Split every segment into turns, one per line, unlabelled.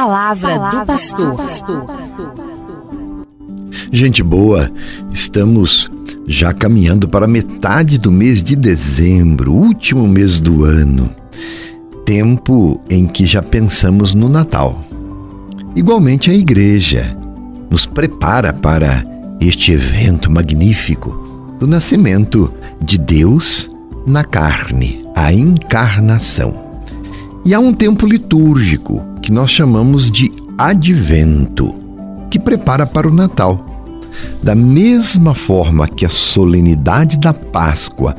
palavra, palavra do pastor.
Gente boa, estamos já caminhando para metade do mês de dezembro, último mês do ano. Tempo em que já pensamos no Natal. Igualmente a igreja nos prepara para este evento magnífico do nascimento de Deus na carne, a encarnação. E há um tempo litúrgico que nós chamamos de advento, que prepara para o Natal. Da mesma forma que a solenidade da Páscoa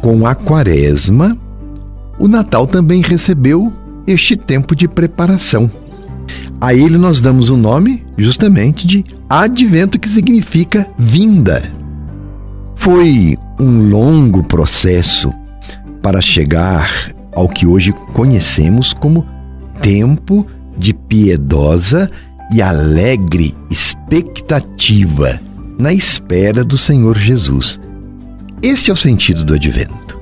com a Quaresma, o Natal também recebeu este tempo de preparação. A ele nós damos o nome justamente de advento, que significa vinda. Foi um longo processo para chegar ao que hoje conhecemos como tempo de piedosa e alegre expectativa na espera do Senhor Jesus. Este é o sentido do advento.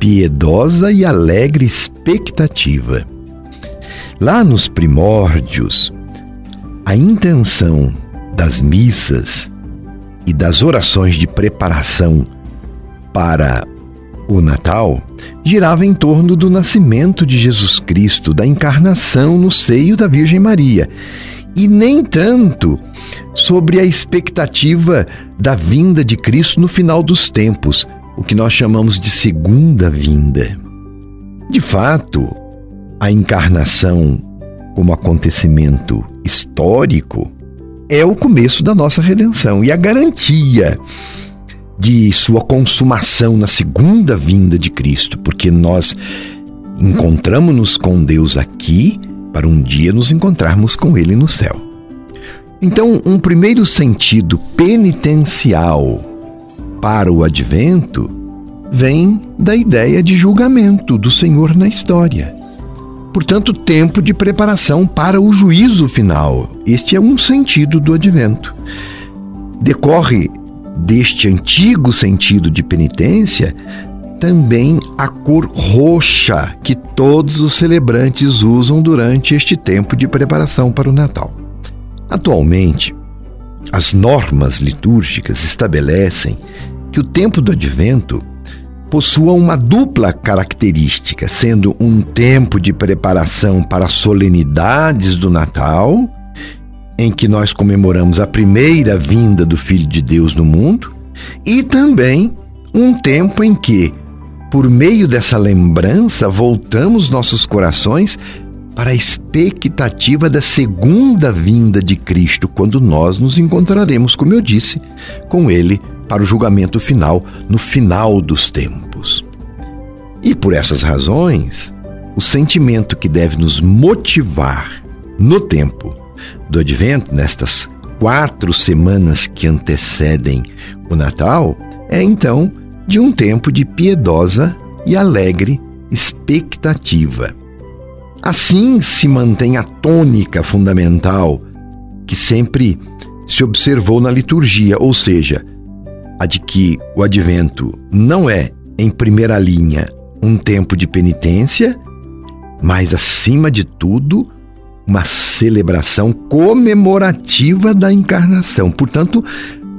Piedosa e alegre expectativa. Lá nos primórdios, a intenção das missas e das orações de preparação para o Natal girava em torno do nascimento de Jesus Cristo, da encarnação no seio da Virgem Maria, e nem tanto sobre a expectativa da vinda de Cristo no final dos tempos, o que nós chamamos de segunda vinda. De fato, a encarnação como acontecimento histórico é o começo da nossa redenção e a garantia de sua consumação na segunda vinda de Cristo, porque nós encontramos-nos com Deus aqui para um dia nos encontrarmos com Ele no céu. Então, um primeiro sentido penitencial para o advento vem da ideia de julgamento do Senhor na história. Portanto, tempo de preparação para o juízo final. Este é um sentido do advento. Decorre deste antigo sentido de penitência também a cor roxa que todos os celebrantes usam durante este tempo de preparação para o Natal. Atualmente, as normas litúrgicas estabelecem que o tempo do advento possua uma dupla característica, sendo um tempo de preparação para solenidades do Natal em que nós comemoramos a primeira vinda do Filho de Deus no mundo, e também um tempo em que, por meio dessa lembrança, voltamos nossos corações para a expectativa da segunda vinda de Cristo, quando nós nos encontraremos, como eu disse, com Ele para o julgamento final, no final dos tempos. E por essas razões, o sentimento que deve nos motivar no tempo do Advento, nestas quatro semanas que antecedem o Natal, é então de um tempo de piedosa e alegre expectativa. Assim se mantém a tônica fundamental que sempre se observou na liturgia, ou seja, a de que o advento não é, em primeira linha, um tempo de penitência, mas, acima de tudo, uma celebração comemorativa da encarnação, portanto,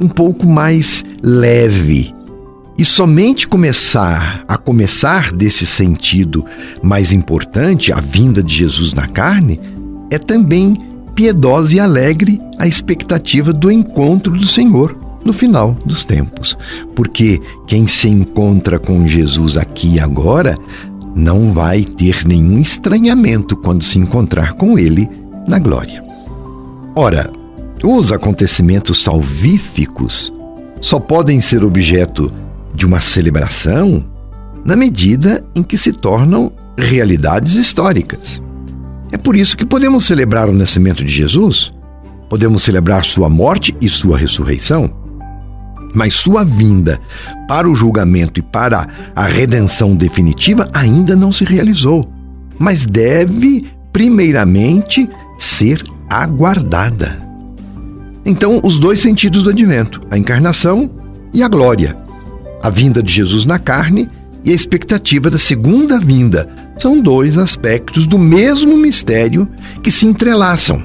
um pouco mais leve. E somente começar a começar desse sentido mais importante, a vinda de Jesus na carne, é também piedosa e alegre a expectativa do encontro do Senhor no final dos tempos. Porque quem se encontra com Jesus aqui e agora não vai ter nenhum estranhamento quando se encontrar com ele na glória. Ora, os acontecimentos salvíficos só podem ser objeto de uma celebração na medida em que se tornam realidades históricas. É por isso que podemos celebrar o nascimento de Jesus, podemos celebrar sua morte e sua ressurreição mas sua vinda para o julgamento e para a redenção definitiva ainda não se realizou, mas deve, primeiramente, ser aguardada. Então, os dois sentidos do advento, a encarnação e a glória, a vinda de Jesus na carne e a expectativa da segunda vinda são dois aspectos do mesmo mistério que se entrelaçam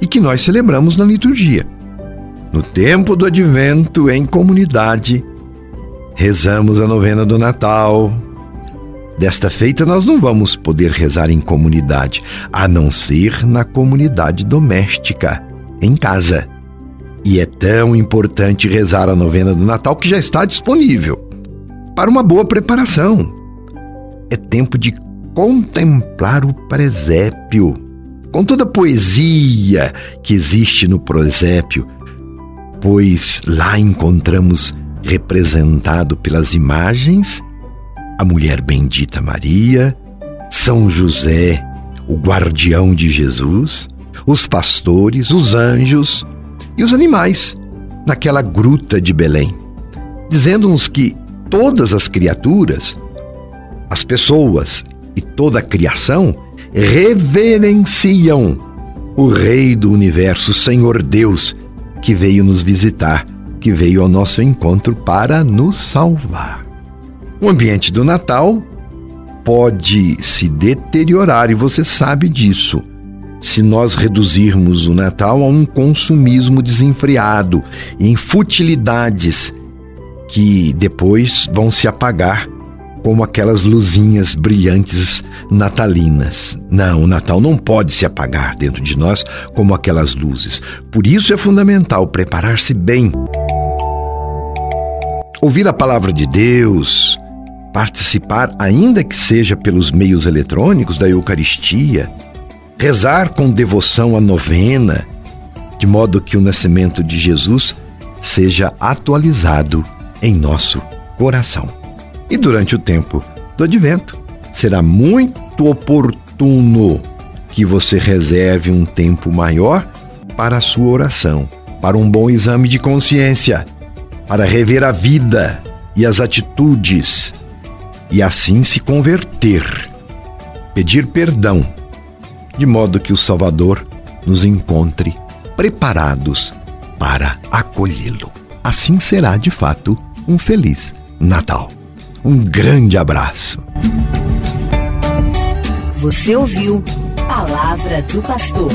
e que nós celebramos na liturgia. No tempo do advento, em comunidade, rezamos a novena do Natal. Desta feita, nós não vamos poder rezar em comunidade, a não ser na comunidade doméstica, em casa. E é tão importante rezar a novena do Natal que já está disponível para uma boa preparação. É tempo de contemplar o presépio, com toda a poesia que existe no presépio, pois lá encontramos representado pelas imagens a mulher bendita Maria, São José, o guardião de Jesus, os pastores, os anjos e os animais naquela gruta de Belém, dizendo-nos que todas as criaturas, as pessoas e toda a criação reverenciam o Rei do Universo, Senhor Deus, que veio nos visitar, que veio ao nosso encontro para nos salvar. O ambiente do Natal pode se deteriorar e você sabe disso. Se nós reduzirmos o Natal a um consumismo desenfreado, em futilidades que depois vão se apagar como aquelas luzinhas brilhantes natalinas. Não, o Natal não pode se apagar dentro de nós como aquelas luzes. Por isso é fundamental preparar-se bem. Ouvir a palavra de Deus, participar, ainda que seja pelos meios eletrônicos, da Eucaristia, rezar com devoção a novena, de modo que o nascimento de Jesus seja atualizado em nosso coração. E durante o tempo do advento, será muito oportuno que você reserve um tempo maior para a sua oração, para um bom exame de consciência, para rever a vida e as atitudes e assim se converter, pedir perdão, de modo que o Salvador nos encontre preparados para acolhê-lo. Assim será de fato um feliz Natal. Um grande abraço.
Você ouviu Palavra do Pastor.